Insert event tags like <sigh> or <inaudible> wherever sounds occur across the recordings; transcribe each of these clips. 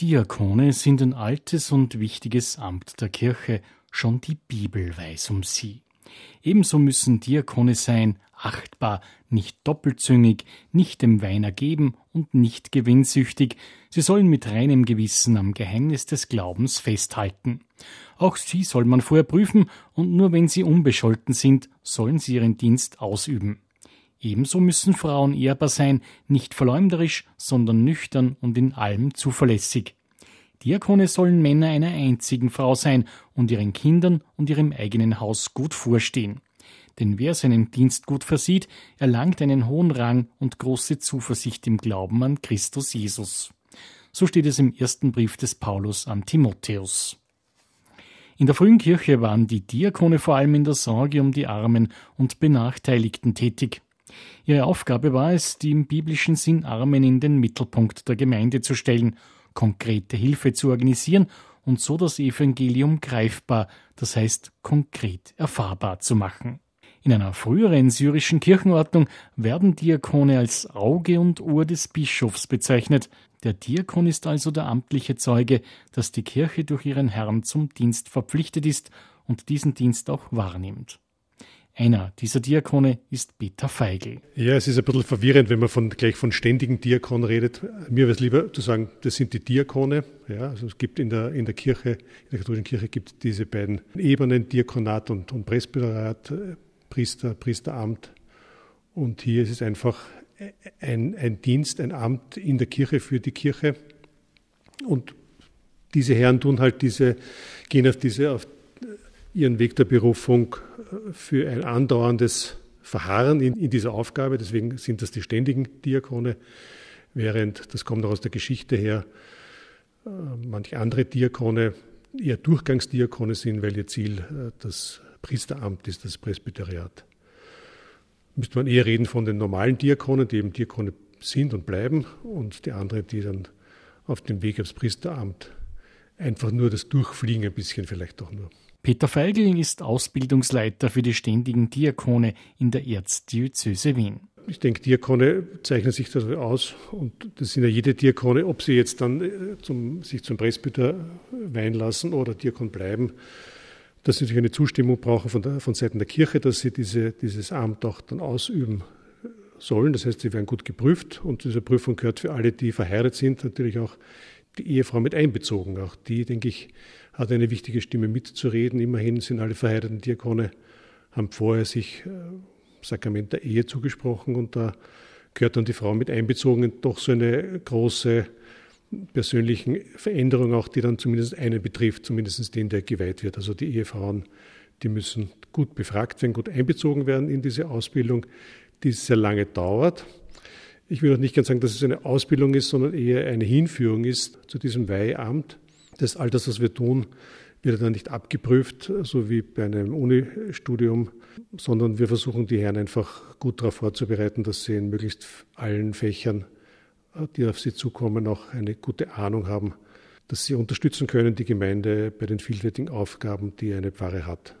Diakone sind ein altes und wichtiges Amt der Kirche, schon die Bibel weiß um sie. Ebenso müssen Diakone sein, achtbar, nicht doppelzüngig, nicht dem Wein ergeben und nicht gewinnsüchtig. Sie sollen mit reinem Gewissen am Geheimnis des Glaubens festhalten. Auch sie soll man vorher prüfen und nur wenn sie unbescholten sind, sollen sie ihren Dienst ausüben. Ebenso müssen Frauen ehrbar sein, nicht verleumderisch, sondern nüchtern und in allem zuverlässig. Diakone sollen Männer einer einzigen Frau sein und ihren Kindern und ihrem eigenen Haus gut vorstehen. Denn wer seinen Dienst gut versieht, erlangt einen hohen Rang und große Zuversicht im Glauben an Christus Jesus. So steht es im ersten Brief des Paulus an Timotheus. In der frühen Kirche waren die Diakone vor allem in der Sorge um die Armen und Benachteiligten tätig. Ihre Aufgabe war es, die im biblischen Sinn Armen in den Mittelpunkt der Gemeinde zu stellen, konkrete Hilfe zu organisieren und so das Evangelium greifbar, das heißt konkret erfahrbar zu machen. In einer früheren syrischen Kirchenordnung werden Diakone als Auge und Ohr des Bischofs bezeichnet. Der Diakon ist also der amtliche Zeuge, dass die Kirche durch ihren Herrn zum Dienst verpflichtet ist und diesen Dienst auch wahrnimmt. Einer dieser Diakone ist Peter Feigl. Ja, es ist ein bisschen verwirrend, wenn man von, gleich von ständigen Diakon redet. Mir wäre es lieber zu sagen, das sind die Diakone. Ja, also es gibt in der, in der Kirche, in der katholischen Kirche gibt es diese beiden Ebenen, Diakonat und, und Presbyterat, Priester, Priesteramt. Und hier ist es einfach ein, ein Dienst, ein Amt in der Kirche für die Kirche. Und diese Herren tun halt diese, gehen auf diese, auf ihren Weg der Berufung für ein andauerndes Verharren in, in dieser Aufgabe. Deswegen sind das die ständigen Diakone, während, das kommt auch aus der Geschichte her, äh, manche andere Diakone eher Durchgangsdiakone sind, weil ihr Ziel äh, das Priesteramt ist, das Presbyteriat. Müsste man eher reden von den normalen Diakonen, die eben Diakone sind und bleiben, und die anderen, die dann auf dem Weg aufs Priesteramt einfach nur das Durchfliegen ein bisschen vielleicht auch nur. Peter Feigl ist Ausbildungsleiter für die ständigen Diakone in der Erzdiözese Wien. Ich denke, Diakone zeichnen sich darüber aus und das sind ja jede Diakone, ob sie jetzt dann äh, zum, sich zum Presbyter weihen lassen oder Diakon bleiben, dass sie natürlich eine Zustimmung brauchen von, der, von Seiten der Kirche, dass sie diese, dieses Amt auch dann ausüben sollen. Das heißt, sie werden gut geprüft und diese Prüfung gehört für alle, die verheiratet sind, natürlich auch die Ehefrau mit einbezogen. Auch die, denke ich, hat eine wichtige Stimme mitzureden. Immerhin sind alle verheirateten Diakone, haben vorher sich äh, Sakrament der Ehe zugesprochen und da gehört dann die Frau mit einbezogen. Doch so eine große persönliche Veränderung auch, die dann zumindest einen betrifft, zumindest den, der geweiht wird. Also die Ehefrauen, die müssen gut befragt werden, gut einbezogen werden in diese Ausbildung, die sehr lange dauert. Ich will auch nicht ganz sagen, dass es eine Ausbildung ist, sondern eher eine Hinführung ist zu diesem Weihamt. Das all das, was wir tun, wird dann nicht abgeprüft, so wie bei einem Unistudium, sondern wir versuchen die Herren einfach gut darauf vorzubereiten, dass sie in möglichst allen Fächern, die auf sie zukommen, auch eine gute Ahnung haben, dass sie unterstützen können, die Gemeinde bei den vielfältigen Aufgaben, die eine Pfarre hat.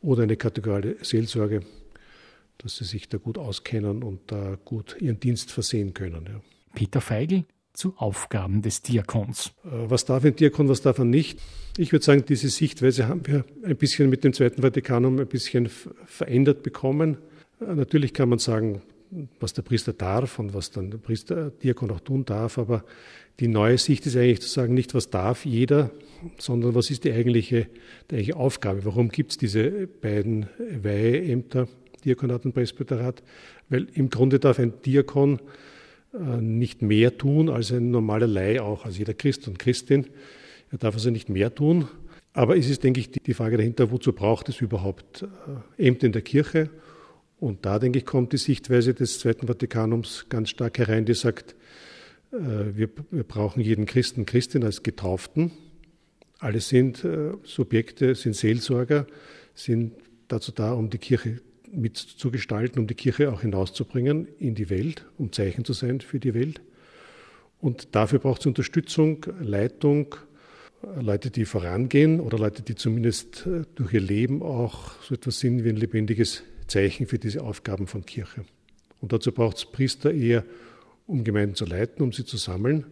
Oder eine kategoriale Seelsorge, dass sie sich da gut auskennen und da gut ihren Dienst versehen können. Ja. Peter Feigl, zu Aufgaben des Diakons. Äh, was darf ein Diakon, was darf er nicht? Ich würde sagen, diese Sichtweise haben wir ein bisschen mit dem Zweiten Vatikanum ein bisschen verändert bekommen. Äh, natürlich kann man sagen, was der Priester darf und was dann der Priester, Diakon auch tun darf, aber die neue Sicht ist eigentlich zu sagen, nicht was darf jeder, sondern was ist die eigentliche, die eigentliche Aufgabe? Warum gibt es diese beiden Weiheämter, Diakonat und Presbyterat? Weil im Grunde darf ein Diakon äh, nicht mehr tun als ein normaler Laie auch, als jeder Christ und Christin. Er darf also nicht mehr tun. Aber es ist, denke ich, die Frage dahinter, wozu braucht es überhaupt äh, Ämter in der Kirche? Und da, denke ich, kommt die Sichtweise des Zweiten Vatikanums ganz stark herein, die sagt, äh, wir, wir brauchen jeden Christen, Christin als Getauften. Alle sind Subjekte, sind Seelsorger, sind dazu da, um die Kirche mitzugestalten, um die Kirche auch hinauszubringen in die Welt, um Zeichen zu sein für die Welt. Und dafür braucht es Unterstützung, Leitung, Leute, die vorangehen oder Leute, die zumindest äh, durch ihr Leben auch so etwas sind wie ein lebendiges Zeichen für diese Aufgaben von Kirche. Und dazu braucht es Priester eher, um Gemeinden zu leiten, um sie zu sammeln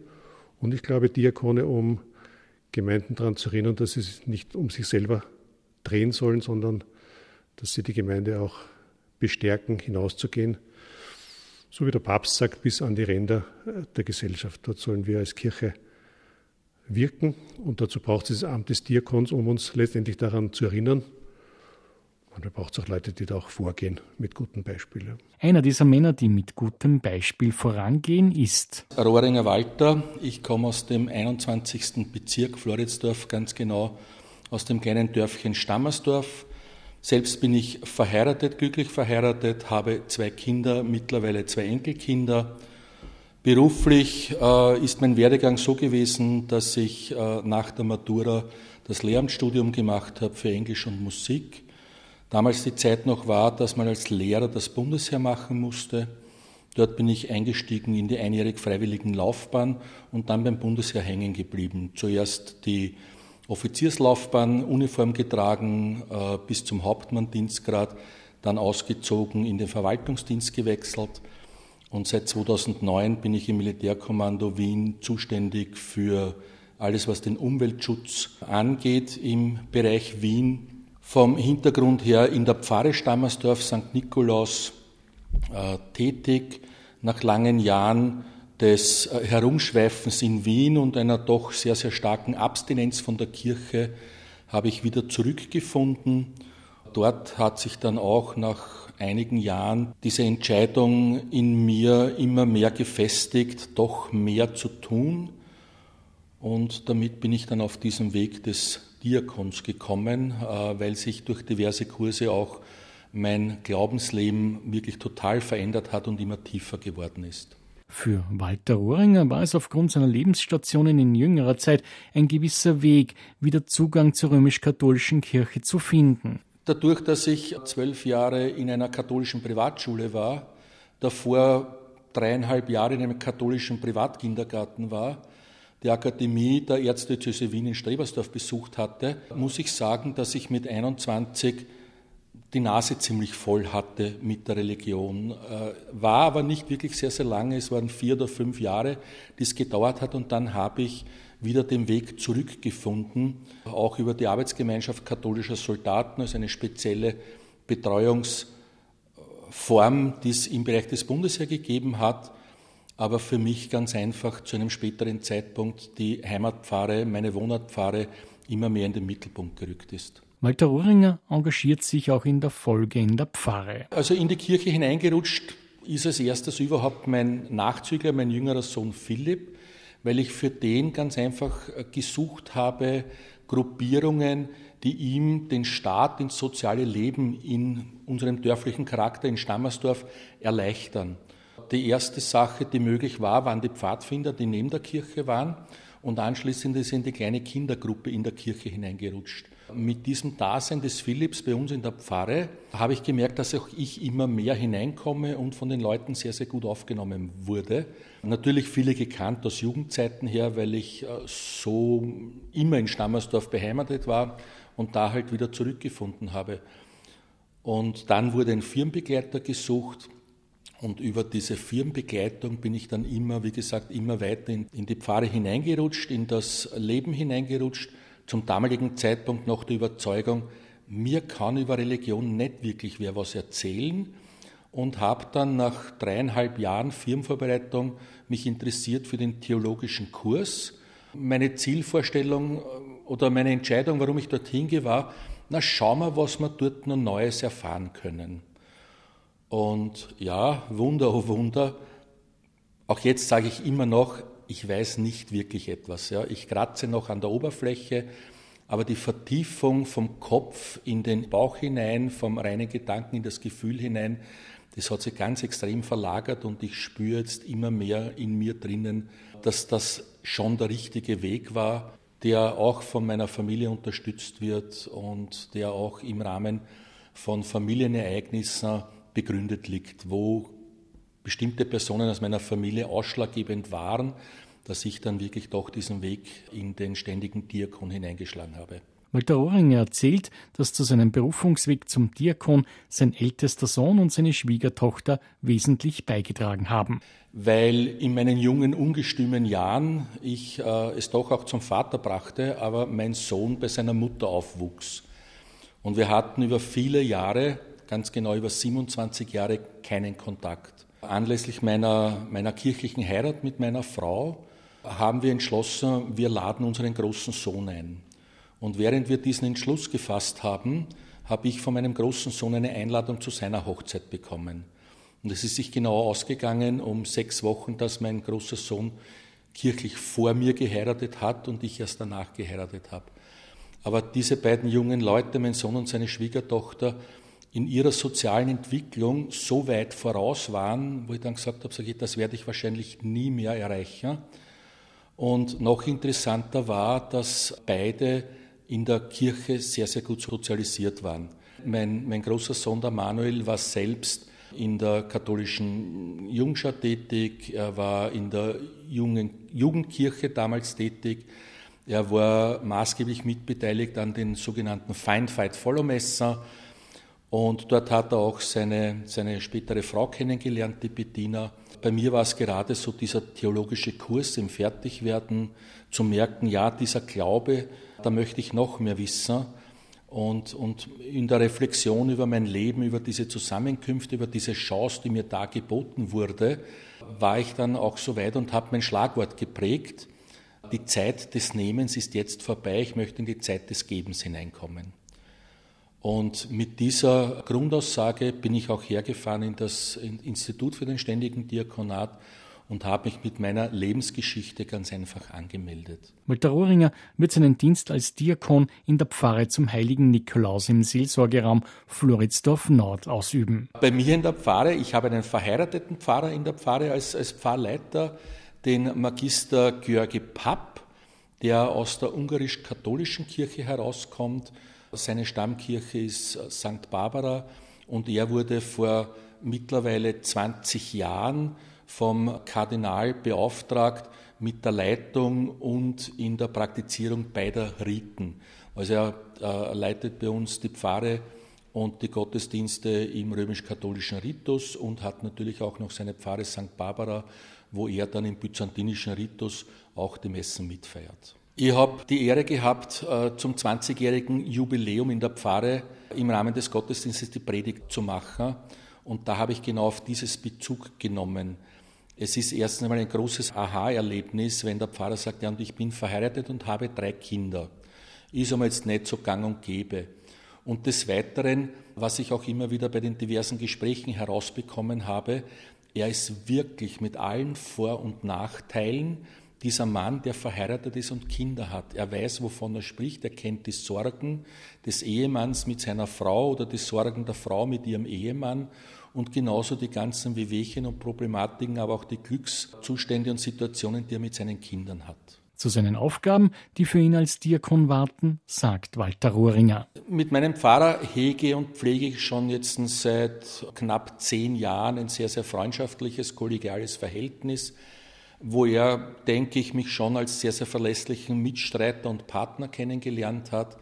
Und ich glaube, Diakone, um Gemeinden daran zu erinnern, dass sie sich nicht um sich selber drehen sollen, sondern dass sie die Gemeinde auch bestärken, hinauszugehen. So wie der Papst sagt, bis an die Ränder der Gesellschaft. Dort sollen wir als Kirche wirken und dazu braucht es das Amt des Diakons, um uns letztendlich daran zu erinnern. Und da braucht es auch Leute, die da auch vorgehen mit gutem Beispiel. Einer dieser Männer, die mit gutem Beispiel vorangehen, ist Rohringer Walter. Ich komme aus dem 21. Bezirk Floridsdorf, ganz genau aus dem kleinen Dörfchen Stammersdorf. Selbst bin ich verheiratet, glücklich verheiratet, habe zwei Kinder, mittlerweile zwei Enkelkinder. Beruflich äh, ist mein Werdegang so gewesen, dass ich äh, nach der Matura das Lehramtsstudium gemacht habe für Englisch und Musik. Damals die Zeit noch war, dass man als Lehrer das Bundesheer machen musste. Dort bin ich eingestiegen in die einjährig freiwilligen Laufbahn und dann beim Bundesheer hängen geblieben. Zuerst die Offizierslaufbahn, Uniform getragen äh, bis zum Hauptmanndienstgrad, dann ausgezogen, in den Verwaltungsdienst gewechselt und seit 2009 bin ich im Militärkommando Wien zuständig für alles, was den Umweltschutz angeht im Bereich Wien. Vom Hintergrund her in der Pfarre Stammersdorf St. Nikolaus äh, tätig, nach langen Jahren des äh, Herumschweifens in Wien und einer doch sehr, sehr starken Abstinenz von der Kirche habe ich wieder zurückgefunden. Dort hat sich dann auch nach einigen Jahren diese Entscheidung in mir immer mehr gefestigt, doch mehr zu tun. Und damit bin ich dann auf diesem Weg des Diakons gekommen, äh, weil sich durch diverse Kurse auch mein Glaubensleben wirklich total verändert hat und immer tiefer geworden ist. Für Walter Rohringer war es aufgrund seiner Lebensstationen in jüngerer Zeit ein gewisser Weg, wieder Zugang zur römisch-katholischen Kirche zu finden. Dadurch, dass ich zwölf Jahre in einer katholischen Privatschule war, davor dreieinhalb Jahre in einem katholischen Privatkindergarten war, die Akademie der Erzdiözese Wien in Strebersdorf besucht hatte, muss ich sagen, dass ich mit 21 die Nase ziemlich voll hatte mit der Religion. Äh, war aber nicht wirklich sehr, sehr lange, es waren vier oder fünf Jahre, die es gedauert hat und dann habe ich wieder den Weg zurückgefunden, auch über die Arbeitsgemeinschaft katholischer Soldaten, also eine spezielle Betreuungsform, die es im Bereich des Bundesheer gegeben hat, aber für mich ganz einfach zu einem späteren Zeitpunkt die Heimatpfarre, meine Wohnortpfarre immer mehr in den Mittelpunkt gerückt ist. Walter Rohringer engagiert sich auch in der Folge in der Pfarre. Also in die Kirche hineingerutscht ist als erstes überhaupt mein Nachzügler, mein jüngerer Sohn Philipp, weil ich für den ganz einfach äh, gesucht habe, Gruppierungen, die ihm den Start ins soziale Leben in unserem dörflichen Charakter in Stammersdorf erleichtern. Die erste Sache, die möglich war, waren die Pfadfinder, die neben der Kirche waren und anschließend ist in die kleine Kindergruppe in der Kirche hineingerutscht. Mit diesem Dasein des Philipps bei uns in der Pfarre habe ich gemerkt, dass auch ich immer mehr hineinkomme und von den Leuten sehr, sehr gut aufgenommen wurde. Natürlich viele gekannt aus Jugendzeiten her, weil ich äh, so immer in Stammersdorf beheimatet war und da halt wieder zurückgefunden habe. Und dann wurde ein Firmenbegleiter gesucht. Und über diese Firmenbegleitung bin ich dann immer, wie gesagt, immer weiter in, in die Pfarre hineingerutscht, in das Leben hineingerutscht zum damaligen Zeitpunkt noch die Überzeugung, mir kann über Religion nicht wirklich wer was erzählen und habe dann nach dreieinhalb Jahren Firmenvorbereitung mich interessiert für den theologischen Kurs. Meine Zielvorstellung äh, oder meine Entscheidung, warum ich dorthin gehe, war, na schauen wir, was wir dort noch Neues erfahren können. Und ja, Wunder, oh Wunder, auch jetzt sage ich immer noch, ich weiß nicht wirklich etwas. Ja. Ich kratze noch an der Oberfläche, aber die Vertiefung vom Kopf in den Bauch hinein, vom reinen Gedanken in das Gefühl hinein, das hat sich ganz extrem verlagert und ich spüre jetzt immer mehr in mir drinnen, dass das schon der richtige Weg war, der auch von meiner Familie unterstützt wird und der auch im Rahmen von Familienereignissen begründet liegt, wo bestimmte Personen aus meiner Familie ausschlaggebend waren, dass ich dann wirklich doch diesen Weg in den ständigen Diakon hineingeschlagen habe. Walter Ohringer erzählt, dass zu seinem Berufungsweg zum Diakon sein ältester Sohn und seine Schwiegertochter wesentlich beigetragen haben. Weil in meinen jungen, ungestümen Jahren ich äh, es doch auch zum Vater brachte, aber mein Sohn bei seiner Mutter aufwuchs. Und wir hatten über viele Jahre, ganz genau über 27 Jahre, keinen Kontakt. Anlässlich meiner, meiner kirchlichen Heirat mit meiner Frau haben wir entschlossen, wir laden unseren großen Sohn ein. Und während wir diesen Entschluss gefasst haben, habe ich von meinem großen Sohn eine Einladung zu seiner Hochzeit bekommen. Und es ist sich genau ausgegangen um sechs Wochen, dass mein großer Sohn kirchlich vor mir geheiratet hat und ich erst danach geheiratet habe. Aber diese beiden jungen Leute, mein Sohn und seine Schwiegertochter, in ihrer sozialen Entwicklung so weit voraus waren, wo ich dann gesagt habe, ich, das werde ich wahrscheinlich nie mehr erreichen. Und noch interessanter war, dass beide in der Kirche sehr, sehr gut sozialisiert waren. Mein, mein großer Sohn, der Manuel, war selbst in der katholischen Jungschar tätig, er war in der Jungen, Jugendkirche damals tätig, er war maßgeblich mitbeteiligt an den sogenannten Find Fight Follow Messer und dort hat er auch seine, seine spätere Frau kennengelernt, die Bettina. Bei mir war es gerade so dieser theologische Kurs im Fertigwerden, zu merken, ja, dieser Glaube, da möchte ich noch mehr wissen. Und, und in der Reflexion über mein Leben, über diese Zusammenkünfte, über diese Chance, die mir da geboten wurde, war ich dann auch so weit und habe mein Schlagwort geprägt. Die Zeit des Nehmens ist jetzt vorbei, ich möchte in die Zeit des Gebens hineinkommen. Und mit dieser Grundaussage bin ich auch hergefahren in das Institut für den ständigen Diakonat und habe mich mit meiner Lebensgeschichte ganz einfach angemeldet. Walter Rohringer wird seinen Dienst als Diakon in der Pfarre zum heiligen Nikolaus im Seelsorgeraum Floridsdorf Nord ausüben. Bei mir in der Pfarre, ich habe einen verheirateten Pfarrer in der Pfarre als, als Pfarrleiter, den Magister Georgi Papp, der aus der ungarisch-katholischen Kirche herauskommt. Seine Stammkirche ist St. Barbara und er wurde vor mittlerweile 20 Jahren vom Kardinal beauftragt mit der Leitung und in der Praktizierung beider Riten. Also er äh, leitet bei uns die Pfarre und die Gottesdienste im römisch-katholischen Ritus und hat natürlich auch noch seine Pfarre St. Barbara, wo er dann im byzantinischen Ritus auch die Messen mitfeiert. Ich habe die Ehre gehabt, äh, zum 20-jährigen Jubiläum in der Pfarre im Rahmen des Gottesdienstes die Predigt zu machen. Und da habe ich genau auf dieses Bezug genommen. Es ist erst einmal ein großes Aha-Erlebnis, wenn der Pfarrer sagt, ja, und ich bin verheiratet und habe drei Kinder. Ist aber jetzt nicht so gang und gäbe. Und des Weiteren, was ich auch immer wieder bei den diversen Gesprächen herausbekommen habe, er ist wirklich mit allen Vor- und Nachteilen dieser Mann, der verheiratet ist und Kinder hat. Er weiß, wovon er spricht, er kennt die Sorgen des Ehemanns mit seiner Frau oder die Sorgen der Frau mit ihrem Ehemann und genauso die ganzen Wehwehchen und Problematiken, aber auch die Glückszustände und Situationen, die er mit seinen Kindern hat. Zu seinen Aufgaben, die für ihn als Diakon warten, sagt Walter Rohringer. Mit meinem Pfarrer hege und pflege ich schon jetzt seit knapp zehn Jahren ein sehr, sehr freundschaftliches, kollegiales Verhältnis, wo er, denke ich, mich schon als sehr, sehr verlässlichen Mitstreiter und Partner kennengelernt hat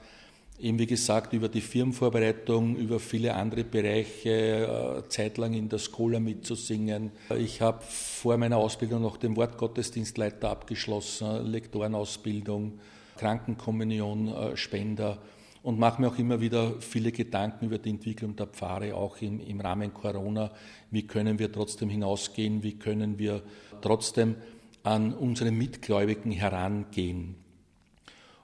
eben wie gesagt über die Firmenvorbereitung, über viele andere Bereiche, äh, zeitlang in der Skola mitzusingen. Ich habe vor meiner Ausbildung noch den Wortgottesdienstleiter abgeschlossen, Lektorenausbildung, Krankenkommunion, äh, Spender und mache mir auch immer wieder viele Gedanken über die Entwicklung der Pfarre, auch im, im Rahmen Corona. Wie können wir trotzdem hinausgehen? Wie können wir trotzdem an unsere Mitgläubigen herangehen?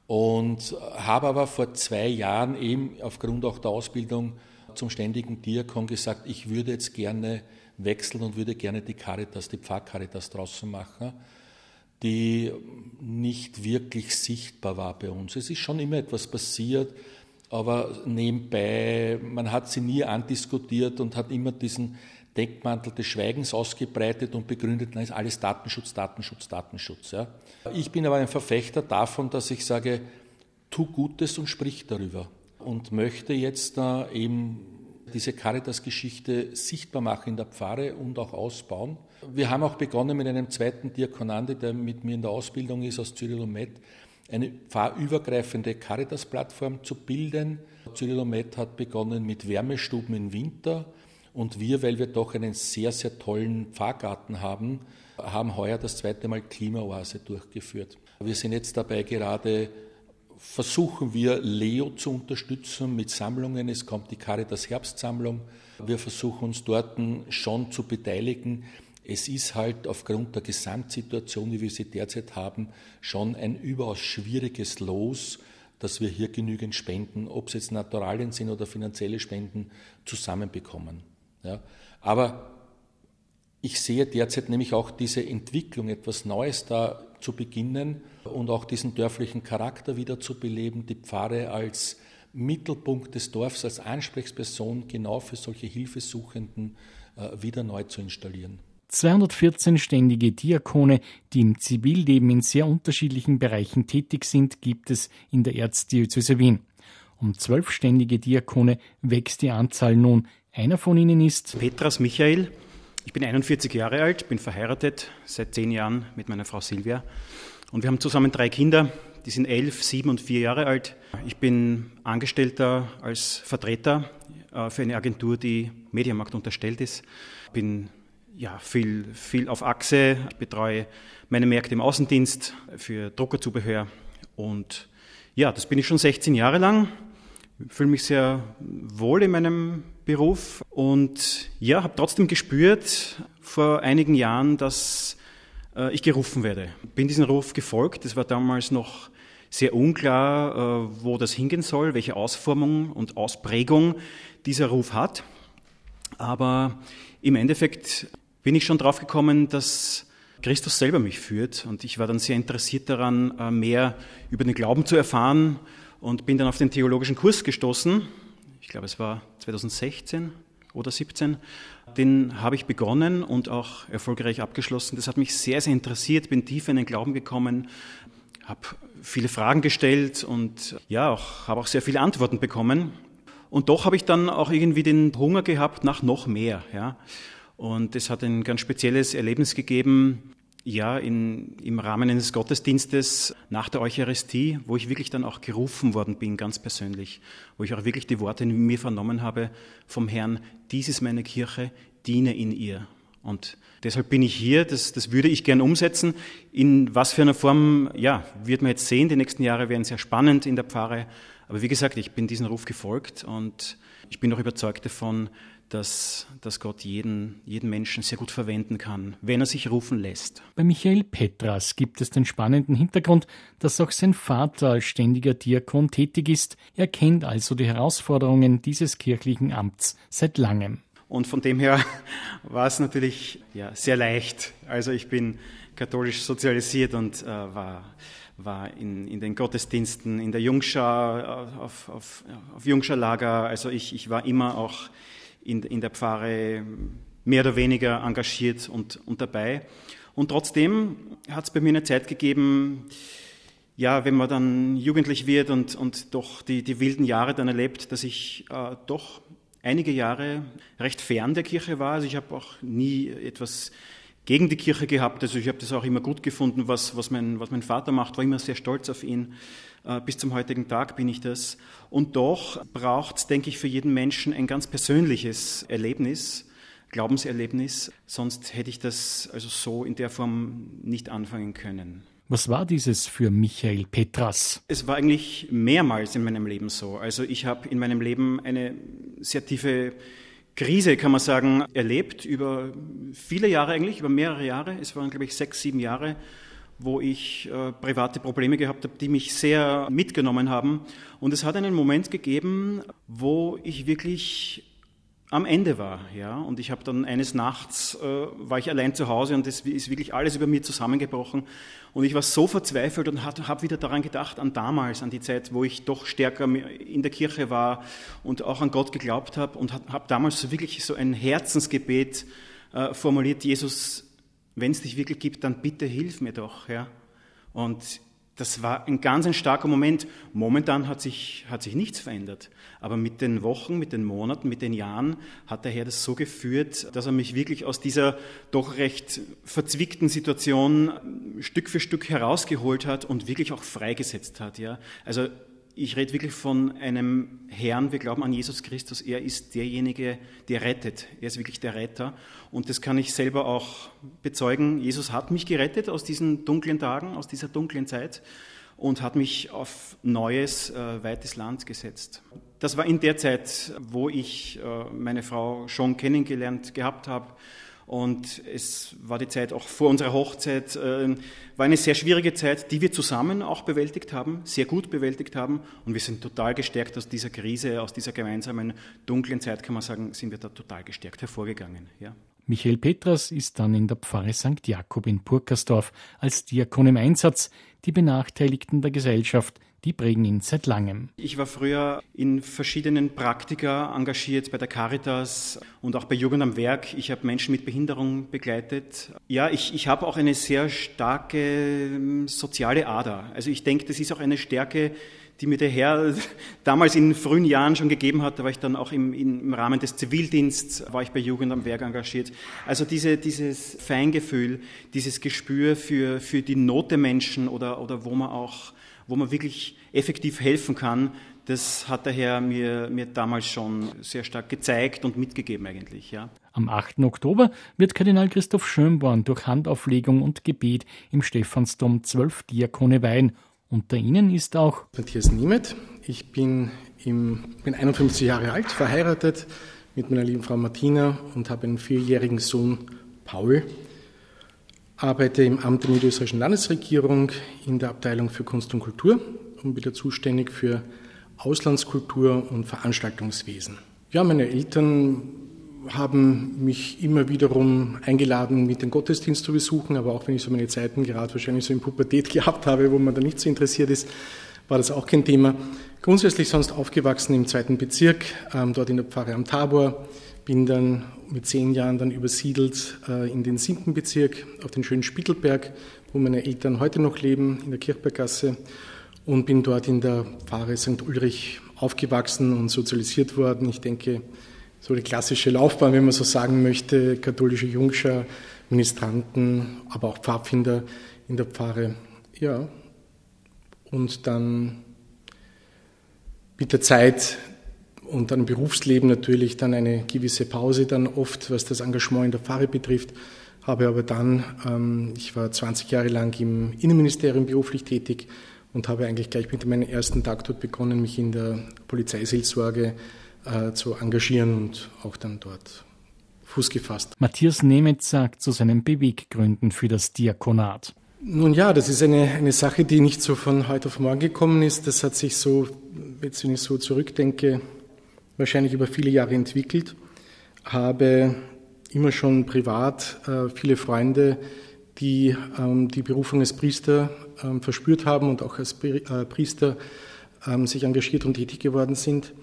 Und habe aber vor zwei Jahren eben aufgrund auch der Ausbildung zum ständigen Diakon gesagt, ich würde jetzt gerne wechseln und würde gerne die Caritas, die Pfarrcaritas draußen machen, die nicht wirklich sichtbar war bei uns. Es ist schon immer etwas passiert, aber nebenbei, man hat sie nie andiskutiert und hat immer diesen Deckmantel des Schweigens ausgebreitet und begründet, dann ist alles Datenschutz, Datenschutz, Datenschutz. Ja. Ich bin aber ein Verfechter davon, dass ich sage, tu Gutes und sprich darüber und möchte jetzt äh, eben diese Caritas-Geschichte sichtbar machen in der Pfarre und auch ausbauen. Wir haben auch begonnen mit einem zweiten Diakonande, der mit mir in der Ausbildung ist aus Cyril und Met, eine pfarrübergreifende Caritas-Plattform zu bilden. Cyrilomet hat begonnen mit Wärmestuben im Winter und wir, weil wir doch einen sehr, sehr tollen Pfarrgarten haben, haben heuer das zweite Mal Klimaoase durchgeführt. Wir sind jetzt dabei gerade versuchen wir Leo zu unterstützen mit Sammlungen. Es kommt die Caritas Herbstsammlung. Wir versuchen uns dort schon zu beteiligen. Es ist halt aufgrund der Gesamtsituation, wie wir sie derzeit haben, schon ein überaus schwieriges Los, dass wir hier genügend Spenden, ob es jetzt Naturalien sind oder finanzielle Spenden, zusammenbekommen. Ja. Aber ich sehe derzeit nämlich auch diese Entwicklung, etwas Neues da zu beginnen und auch diesen dörflichen Charakter wieder zu beleben, die Pfarre als Mittelpunkt des Dorfs, als Ansprechperson genau für solche Hilfesuchenden äh, wieder neu zu installieren. 214 ständige Diakone, die im Zivilleben in sehr unterschiedlichen Bereichen tätig sind, gibt es in der Erzdiözese Wien. Um zwölfständige Diakone wächst die Anzahl nun. Einer von ihnen ist Petras Michael. Ich bin 41 Jahre alt, bin verheiratet seit zehn Jahren mit meiner Frau Silvia und wir haben zusammen drei Kinder, die sind elf, sieben und vier Jahre alt. Ich bin Angestellter als Vertreter äh, für eine Agentur, die Mediamarkt unterstellt ist. Bin ja, viel, viel auf Achse, ich betreue meine Märkte im Außendienst für Druckerzubehör und ja, das bin ich schon 16 Jahre lang. Fühle mich sehr wohl in meinem Beruf und ja, habe trotzdem gespürt vor einigen Jahren, dass äh, ich gerufen werde. Bin diesem Ruf gefolgt. Es war damals noch sehr unklar, äh, wo das hingehen soll, welche Ausformung und Ausprägung dieser Ruf hat. Aber im Endeffekt bin ich schon drauf gekommen, dass Christus selber mich führt und ich war dann sehr interessiert daran, äh, mehr über den Glauben zu erfahren und bin dann auf den theologischen Kurs gestoßen ich glaube es war 2016 oder 17. Den habe ich begonnen und auch erfolgreich abgeschlossen. Das hat mich sehr, sehr interessiert, bin tiefer in den Glauben gekommen, habe viele Fragen gestellt und ja, auch, habe auch sehr viele Antworten bekommen. Und doch habe ich dann auch irgendwie den Hunger gehabt nach noch mehr. Ja. Und es hat ein ganz spezielles Erlebnis gegeben, ja, in, im Rahmen eines Gottesdienstes nach der Eucharistie, wo ich wirklich dann auch gerufen worden bin, ganz persönlich, wo ich auch wirklich die Worte in mir vernommen habe vom Herrn, dies ist meine Kirche, diene in ihr. Und deshalb bin ich hier, das, das würde ich gern umsetzen. In was für einer Form, ja, wird man jetzt sehen, die nächsten Jahre werden sehr spannend in der Pfarre. Aber wie gesagt, ich bin diesem Ruf gefolgt und ich bin auch überzeugt davon, dass, dass Gott jeden, jeden Menschen sehr gut verwenden kann, wenn er sich rufen lässt. Bei Michael Petras gibt es den spannenden Hintergrund, dass auch sein Vater als ständiger Diakon tätig ist. Er kennt also die Herausforderungen dieses kirchlichen Amts seit langem. Und von dem her <laughs> war es natürlich ja, sehr leicht. Also ich bin katholisch sozialisiert und äh, war, war in, in den Gottesdiensten, in der Jungschar, äh, auf, auf, auf Jungschar-Lager. Also ich, ich war immer auch in, in der Pfarre mehr oder weniger engagiert und, und dabei. Und trotzdem hat es bei mir eine Zeit gegeben, ja, wenn man dann jugendlich wird und, und doch die, die wilden Jahre dann erlebt, dass ich äh, doch einige Jahre recht fern der Kirche war. Also ich habe auch nie etwas gegen die Kirche gehabt. Also ich habe das auch immer gut gefunden, was, was, mein, was mein Vater macht, war immer sehr stolz auf ihn. Äh, bis zum heutigen Tag bin ich das. Und doch braucht es, denke ich, für jeden Menschen ein ganz persönliches Erlebnis, Glaubenserlebnis. Sonst hätte ich das also so in der Form nicht anfangen können. Was war dieses für Michael Petras? Es war eigentlich mehrmals in meinem Leben so. Also ich habe in meinem Leben eine sehr tiefe Krise, kann man sagen, erlebt über viele Jahre eigentlich, über mehrere Jahre. Es waren, glaube ich, sechs, sieben Jahre wo ich äh, private Probleme gehabt habe, die mich sehr mitgenommen haben. Und es hat einen Moment gegeben, wo ich wirklich am Ende war, ja. Und ich habe dann eines Nachts äh, war ich allein zu Hause und es ist wirklich alles über mir zusammengebrochen. Und ich war so verzweifelt und habe wieder daran gedacht, an damals, an die Zeit, wo ich doch stärker in der Kirche war und auch an Gott geglaubt habe und habe damals wirklich so ein Herzensgebet äh, formuliert, Jesus, wenn es dich wirklich gibt, dann bitte hilf mir doch. Ja? Und das war ein ganz ein starker Moment. Momentan hat sich, hat sich nichts verändert. Aber mit den Wochen, mit den Monaten, mit den Jahren hat der Herr das so geführt, dass er mich wirklich aus dieser doch recht verzwickten Situation Stück für Stück herausgeholt hat und wirklich auch freigesetzt hat. Ja? Also ich rede wirklich von einem Herrn, wir glauben an Jesus Christus, er ist derjenige, der rettet. Er ist wirklich der Retter. Und das kann ich selber auch bezeugen. Jesus hat mich gerettet aus diesen dunklen Tagen, aus dieser dunklen Zeit und hat mich auf neues, äh, weites Land gesetzt. Das war in der Zeit, wo ich äh, meine Frau schon kennengelernt gehabt habe und es war die Zeit auch vor unserer Hochzeit, äh, war eine sehr schwierige Zeit, die wir zusammen auch bewältigt haben, sehr gut bewältigt haben. Und wir sind total gestärkt aus dieser Krise, aus dieser gemeinsamen dunklen Zeit, kann man sagen, sind wir da total gestärkt hervorgegangen. Ja. Michael Petras ist dann in der Pfarre St. Jakob in Purkersdorf als Diakon im Einsatz. Die Benachteiligten der Gesellschaft die prägen ihn seit langem. Ich war früher in verschiedenen Praktika engagiert, bei der Caritas und auch bei Jugend am Werk. Ich habe Menschen mit Behinderung begleitet. Ja, ich, ich habe auch eine sehr starke ähm, soziale Ader. Also ich denke, das ist auch eine Stärke, die mir der Herr <laughs> damals in frühen Jahren schon gegeben hat. Da war ich dann auch im, im Rahmen des Zivildienstes, war ich bei Jugend am Werk engagiert. Also diese, dieses Feingefühl, dieses Gespür für, für die Not der Menschen oder, oder wo man auch wo man wirklich effektiv helfen kann, das hat der Herr mir, mir damals schon sehr stark gezeigt und mitgegeben eigentlich. Ja. Am 8. Oktober wird Kardinal Christoph Schönborn durch Handauflegung und Gebet im Stephansdom zwölf Diakone weihen. Unter ihnen ist auch Matthias Niemet. Ich bin, im, bin 51 Jahre alt, verheiratet mit meiner lieben Frau Martina und habe einen vierjährigen Sohn Paul arbeite im Amt der niederösterreichischen Landesregierung in der Abteilung für Kunst und Kultur und bin da zuständig für Auslandskultur und Veranstaltungswesen. Ja, meine Eltern haben mich immer wiederum eingeladen, mit dem Gottesdienst zu besuchen, aber auch wenn ich so meine Zeiten gerade wahrscheinlich so in Pubertät <laughs> gehabt habe, wo man da nicht so interessiert ist, war das auch kein Thema. Grundsätzlich sonst aufgewachsen im zweiten Bezirk, ähm, dort in der Pfarre am Tabor, bin dann mit zehn Jahren dann übersiedelt äh, in den siebten Bezirk auf den schönen Spittelberg, wo meine Eltern heute noch leben, in der Kirchberggasse und bin dort in der Pfarre St. Ulrich aufgewachsen und sozialisiert worden. Ich denke, so die klassische Laufbahn, wenn man so sagen möchte, katholische Jungschar, Ministranten, aber auch Pfadfinder in der Pfarre. Ja, und dann mit der Zeit und dann im Berufsleben natürlich dann eine gewisse Pause dann oft, was das Engagement in der Pfarre betrifft. Habe aber dann, ähm, ich war 20 Jahre lang im Innenministerium beruflich tätig und habe eigentlich gleich mit meinem ersten Tag dort begonnen, mich in der Polizeiseelsorge äh, zu engagieren und auch dann dort Fuß gefasst. Matthias Nemetz sagt zu seinen Beweggründen für das Diakonat. Nun ja, das ist eine, eine Sache, die nicht so von heute auf morgen gekommen ist. Das hat sich so, jetzt wenn ich so zurückdenke, wahrscheinlich über viele Jahre entwickelt, habe immer schon privat äh, viele Freunde, die ähm, die Berufung als Priester ähm, verspürt haben und auch als äh, Priester ähm, sich engagiert und tätig geworden sind.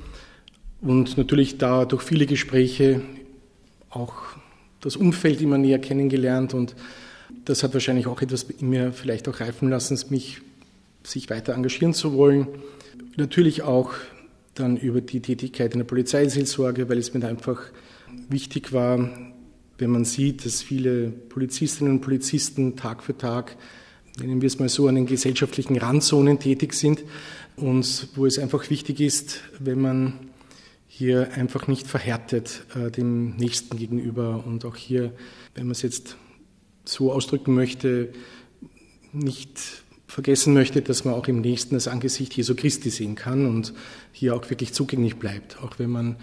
Und natürlich da durch viele Gespräche auch das Umfeld immer näher kennengelernt und das hat wahrscheinlich auch etwas in mir vielleicht auch reifen lassen, mich sich weiter engagieren zu wollen. Natürlich auch dann über die Tätigkeit in der Polizeiseelsorge, weil es mir einfach wichtig war, wenn man sieht, dass viele Polizistinnen und Polizisten Tag für Tag, nennen wir es mal so, an den gesellschaftlichen Randzonen tätig sind. Und wo es einfach wichtig ist, wenn man hier einfach nicht verhärtet äh, dem Nächsten gegenüber. Und auch hier, wenn man es jetzt so ausdrücken möchte, nicht vergessen möchte, dass man auch im Nächsten das Angesicht Jesu Christi sehen kann und hier auch wirklich zugänglich bleibt, auch wenn man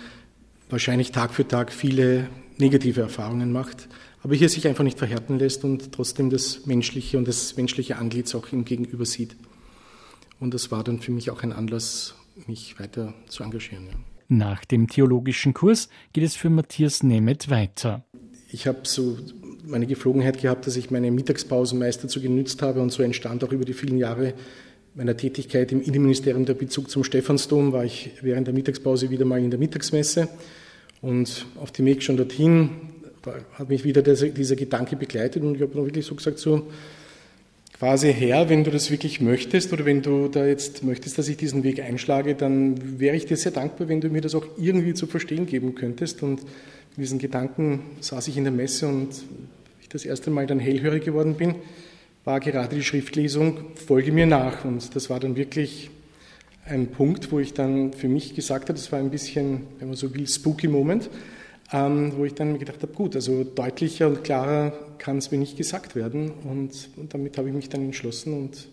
wahrscheinlich Tag für Tag viele negative Erfahrungen macht, aber hier sich einfach nicht verhärten lässt und trotzdem das Menschliche und das menschliche Antlitz auch im Gegenüber sieht. Und das war dann für mich auch ein Anlass, mich weiter zu engagieren. Ja. Nach dem theologischen Kurs geht es für Matthias Nemeth weiter. Ich habe so meine Geflogenheit gehabt, dass ich meine Mittagspausen meist dazu genützt habe. Und so entstand auch über die vielen Jahre meiner Tätigkeit im Innenministerium der Bezug zum Stephansdom, war ich während der Mittagspause wieder mal in der Mittagsmesse. Und auf dem Weg schon dorthin hat mich wieder dieser, dieser Gedanke begleitet. Und ich habe dann wirklich so gesagt, so quasi her, wenn du das wirklich möchtest oder wenn du da jetzt möchtest, dass ich diesen Weg einschlage, dann wäre ich dir sehr dankbar, wenn du mir das auch irgendwie zu verstehen geben könntest. Und mit diesen Gedanken saß ich in der Messe und ich das erste Mal dann hellhörig geworden bin, war gerade die Schriftlesung Folge mir nach. Und das war dann wirklich ein Punkt, wo ich dann für mich gesagt habe, das war ein bisschen, wenn man so will, spooky Moment, ähm, wo ich dann mir gedacht habe, gut, also deutlicher und klarer kann es mir nicht gesagt werden. Und, und damit habe ich mich dann entschlossen und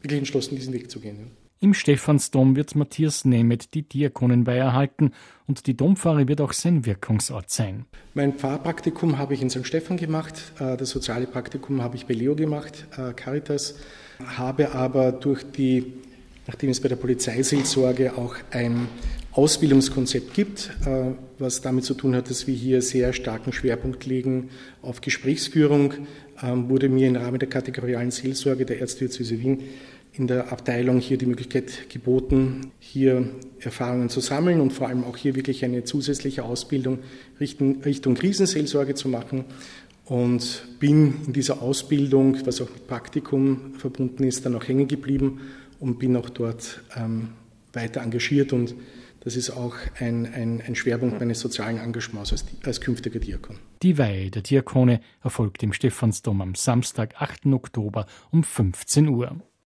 wirklich entschlossen, diesen Weg zu gehen. Ja. Im Stephansdom wird Matthias Nemeth die Diakonenweihe erhalten und die Dompfarre wird auch sein Wirkungsort sein. Mein Pfarrpraktikum habe ich in St. Stephan gemacht, äh, das soziale Praktikum habe ich bei Leo gemacht, äh, Caritas, habe aber durch die, nachdem es bei der Polizeiseelsorge auch ein Ausbildungskonzept gibt, äh, was damit zu tun hat, dass wir hier sehr starken Schwerpunkt legen auf Gesprächsführung, ähm, wurde mir im Rahmen der kategorialen Seelsorge der Erzdiözese Wien in der Abteilung hier die Möglichkeit geboten, hier Erfahrungen zu sammeln und vor allem auch hier wirklich eine zusätzliche Ausbildung Richtung, Krisenseelsorge zu machen. Und bin in dieser Ausbildung, was auch mit Praktikum verbunden ist, dann auch hängen geblieben und bin auch dort ähm, weiter engagiert und das ist auch ein, ein, ein Schwerpunkt meines sozialen Engagements als, als künftiger Diakon. Die Weihe der Diakone erfolgt im Stephansdom am Samstag, 8. Oktober um 15 Uhr.